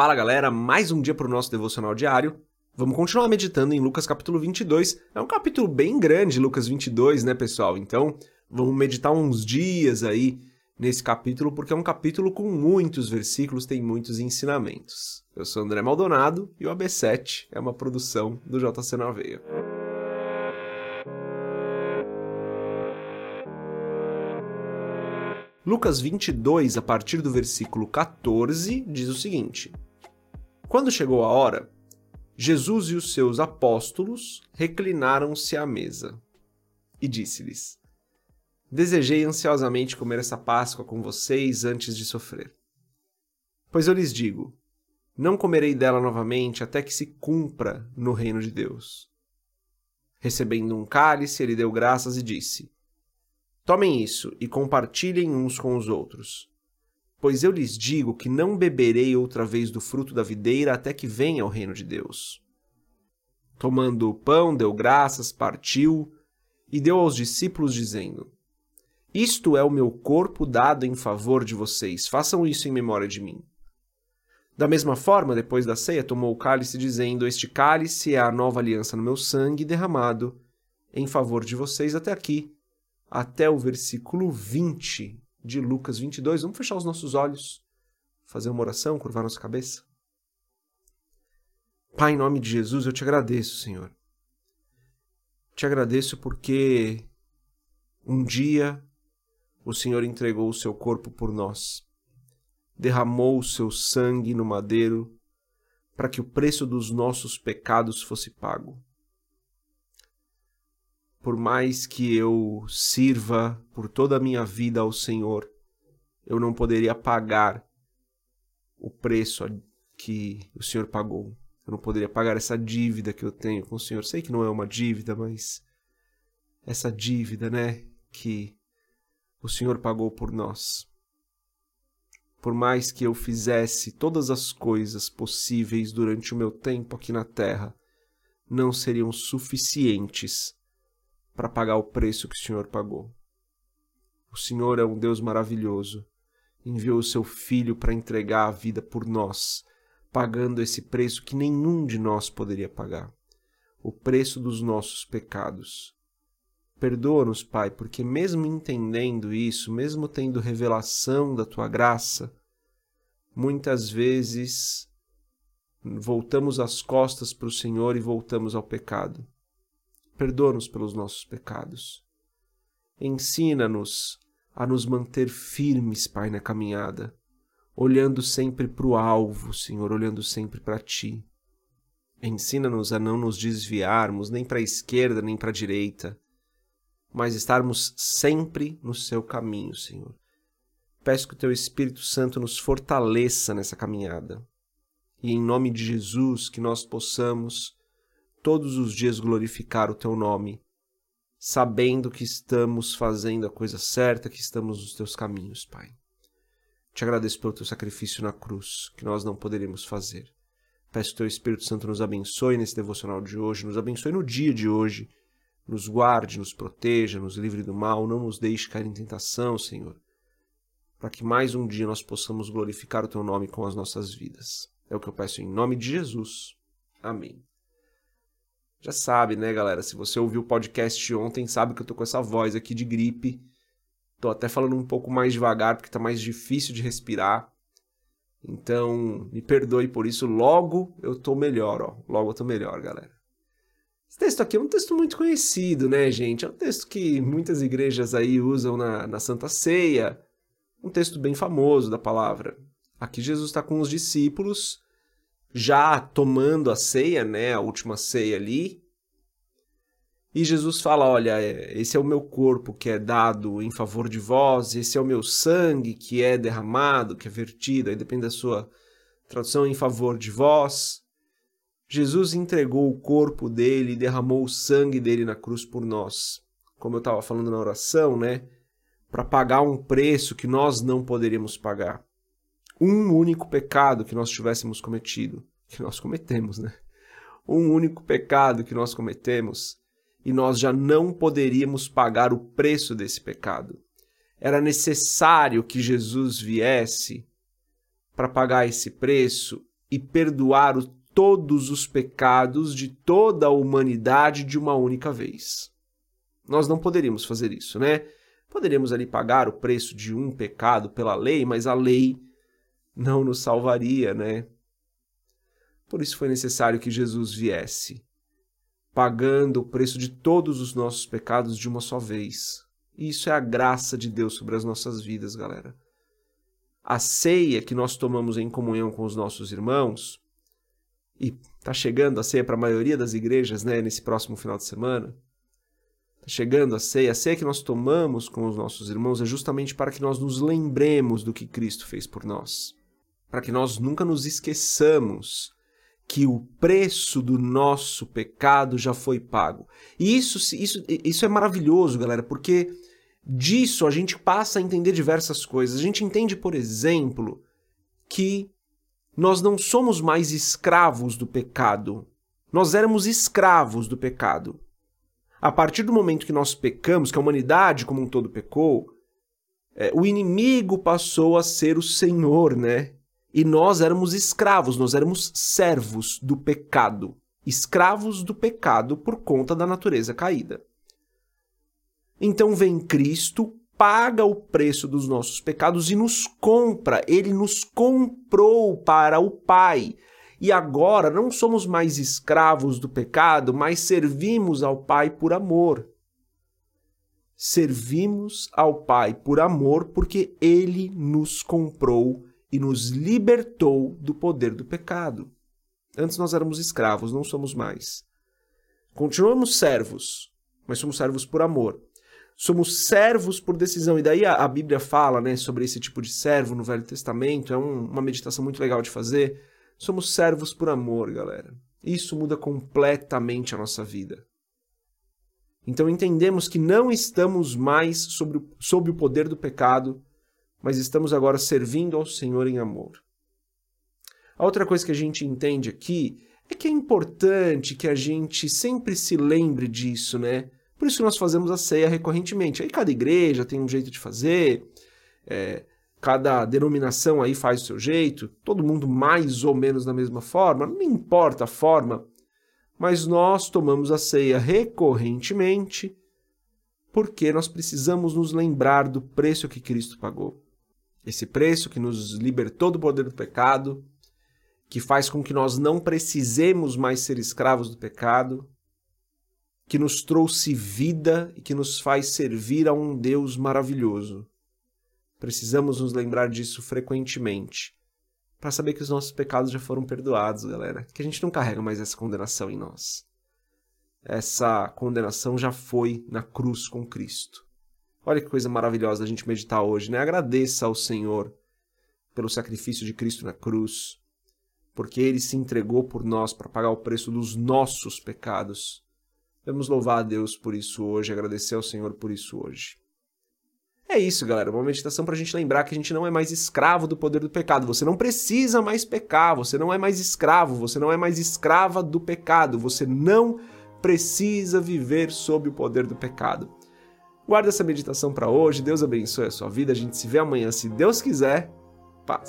Fala galera, mais um dia para o nosso devocional diário. Vamos continuar meditando em Lucas capítulo 22. É um capítulo bem grande, Lucas 22, né, pessoal? Então, vamos meditar uns dias aí nesse capítulo, porque é um capítulo com muitos versículos, tem muitos ensinamentos. Eu sou André Maldonado e o AB7 é uma produção do JC na Veia. Lucas 22, a partir do versículo 14, diz o seguinte: Quando chegou a hora, Jesus e os seus apóstolos reclinaram-se à mesa e disse-lhes: Desejei ansiosamente comer essa Páscoa com vocês antes de sofrer. Pois eu lhes digo: não comerei dela novamente até que se cumpra no reino de Deus. Recebendo um cálice, ele deu graças e disse: Tomem isso e compartilhem uns com os outros. Pois eu lhes digo que não beberei outra vez do fruto da videira até que venha o reino de Deus. Tomando o pão, deu graças, partiu e deu aos discípulos, dizendo: Isto é o meu corpo dado em favor de vocês, façam isso em memória de mim. Da mesma forma, depois da ceia, tomou o cálice, dizendo: Este cálice é a nova aliança no meu sangue derramado em favor de vocês até aqui até o versículo 20 de Lucas 22. Vamos fechar os nossos olhos, fazer uma oração, curvar nossa cabeça. Pai, em nome de Jesus, eu te agradeço, Senhor. Te agradeço porque um dia o Senhor entregou o seu corpo por nós, derramou o seu sangue no madeiro para que o preço dos nossos pecados fosse pago por mais que eu sirva por toda a minha vida ao Senhor, eu não poderia pagar o preço que o Senhor pagou. Eu não poderia pagar essa dívida que eu tenho com o Senhor. Sei que não é uma dívida, mas essa dívida, né, que o Senhor pagou por nós. Por mais que eu fizesse todas as coisas possíveis durante o meu tempo aqui na terra, não seriam suficientes para pagar o preço que o Senhor pagou. O Senhor é um Deus maravilhoso. Enviou o seu Filho para entregar a vida por nós, pagando esse preço que nenhum de nós poderia pagar o preço dos nossos pecados. Perdoa-nos, Pai, porque mesmo entendendo isso, mesmo tendo revelação da tua graça, muitas vezes voltamos as costas para o Senhor e voltamos ao pecado. Perdoa-nos pelos nossos pecados. Ensina-nos a nos manter firmes, Pai, na caminhada, olhando sempre para o alvo, Senhor, olhando sempre para Ti. Ensina-nos a não nos desviarmos nem para a esquerda nem para a direita, mas estarmos sempre no Seu caminho, Senhor. Peço que o Teu Espírito Santo nos fortaleça nessa caminhada. E em nome de Jesus, que nós possamos todos os dias glorificar o teu nome, sabendo que estamos fazendo a coisa certa, que estamos nos teus caminhos, Pai. Te agradeço pelo teu sacrifício na cruz, que nós não poderíamos fazer. Peço que o teu Espírito Santo nos abençoe nesse devocional de hoje, nos abençoe no dia de hoje, nos guarde, nos proteja, nos livre do mal, não nos deixe cair em tentação, Senhor, para que mais um dia nós possamos glorificar o teu nome com as nossas vidas. É o que eu peço em nome de Jesus. Amém. Já sabe, né, galera? Se você ouviu o podcast ontem, sabe que eu tô com essa voz aqui de gripe. Tô até falando um pouco mais devagar porque tá mais difícil de respirar. Então, me perdoe por isso. Logo eu tô melhor, ó. Logo eu tô melhor, galera. Esse texto aqui é um texto muito conhecido, né, gente? É um texto que muitas igrejas aí usam na, na Santa Ceia. Um texto bem famoso da palavra. Aqui Jesus está com os discípulos já tomando a ceia, né, a última ceia ali. E Jesus fala: Olha, é, esse é o meu corpo que é dado em favor de vós, esse é o meu sangue que é derramado, que é vertido, aí depende da sua tradução, em favor de vós. Jesus entregou o corpo dele e derramou o sangue dele na cruz por nós. Como eu estava falando na oração, né? Para pagar um preço que nós não poderíamos pagar um único pecado que nós tivéssemos cometido, que nós cometemos, né? Um único pecado que nós cometemos e nós já não poderíamos pagar o preço desse pecado. Era necessário que Jesus viesse para pagar esse preço e perdoar todos os pecados de toda a humanidade de uma única vez. Nós não poderíamos fazer isso, né? Poderíamos ali pagar o preço de um pecado pela lei, mas a lei não nos salvaria, né? Por isso foi necessário que Jesus viesse, pagando o preço de todos os nossos pecados de uma só vez. E isso é a graça de Deus sobre as nossas vidas, galera. A ceia que nós tomamos em comunhão com os nossos irmãos, e tá chegando a ceia para a maioria das igrejas, né, nesse próximo final de semana. Tá chegando a ceia, a ceia que nós tomamos com os nossos irmãos é justamente para que nós nos lembremos do que Cristo fez por nós, para que nós nunca nos esqueçamos que o preço do nosso pecado já foi pago. E isso, isso, isso é maravilhoso, galera, porque disso a gente passa a entender diversas coisas. A gente entende, por exemplo, que nós não somos mais escravos do pecado. Nós éramos escravos do pecado. A partir do momento que nós pecamos, que a humanidade como um todo pecou, é, o inimigo passou a ser o Senhor, né? E nós éramos escravos, nós éramos servos do pecado, escravos do pecado por conta da natureza caída. Então vem Cristo, paga o preço dos nossos pecados e nos compra, ele nos comprou para o Pai. E agora não somos mais escravos do pecado, mas servimos ao Pai por amor. Servimos ao Pai por amor porque ele nos comprou e nos libertou do poder do pecado. Antes nós éramos escravos, não somos mais. Continuamos servos, mas somos servos por amor. Somos servos por decisão. E daí a, a Bíblia fala né, sobre esse tipo de servo no Velho Testamento. É um, uma meditação muito legal de fazer. Somos servos por amor, galera. Isso muda completamente a nossa vida. Então entendemos que não estamos mais sobre, sob o poder do pecado, mas estamos agora servindo ao Senhor em amor. A outra coisa que a gente entende aqui é que é importante que a gente sempre se lembre disso, né? Por isso que nós fazemos a ceia recorrentemente. Aí cada igreja tem um jeito de fazer, é, cada denominação aí faz o seu jeito, todo mundo mais ou menos da mesma forma, não importa a forma, mas nós tomamos a ceia recorrentemente porque nós precisamos nos lembrar do preço que Cristo pagou. Esse preço que nos libertou do poder do pecado, que faz com que nós não precisemos mais ser escravos do pecado, que nos trouxe vida e que nos faz servir a um Deus maravilhoso. Precisamos nos lembrar disso frequentemente, para saber que os nossos pecados já foram perdoados, galera, que a gente não carrega mais essa condenação em nós. Essa condenação já foi na cruz com Cristo. Olha que coisa maravilhosa a gente meditar hoje, né? Agradeça ao Senhor pelo sacrifício de Cristo na cruz, porque ele se entregou por nós para pagar o preço dos nossos pecados. Vamos louvar a Deus por isso hoje, agradecer ao Senhor por isso hoje. É isso, galera. Uma meditação para a gente lembrar que a gente não é mais escravo do poder do pecado. Você não precisa mais pecar. Você não é mais escravo. Você não é mais escrava do pecado. Você não precisa viver sob o poder do pecado. Guarda essa meditação para hoje. Deus abençoe a sua vida. A gente se vê amanhã, se Deus quiser. Paz.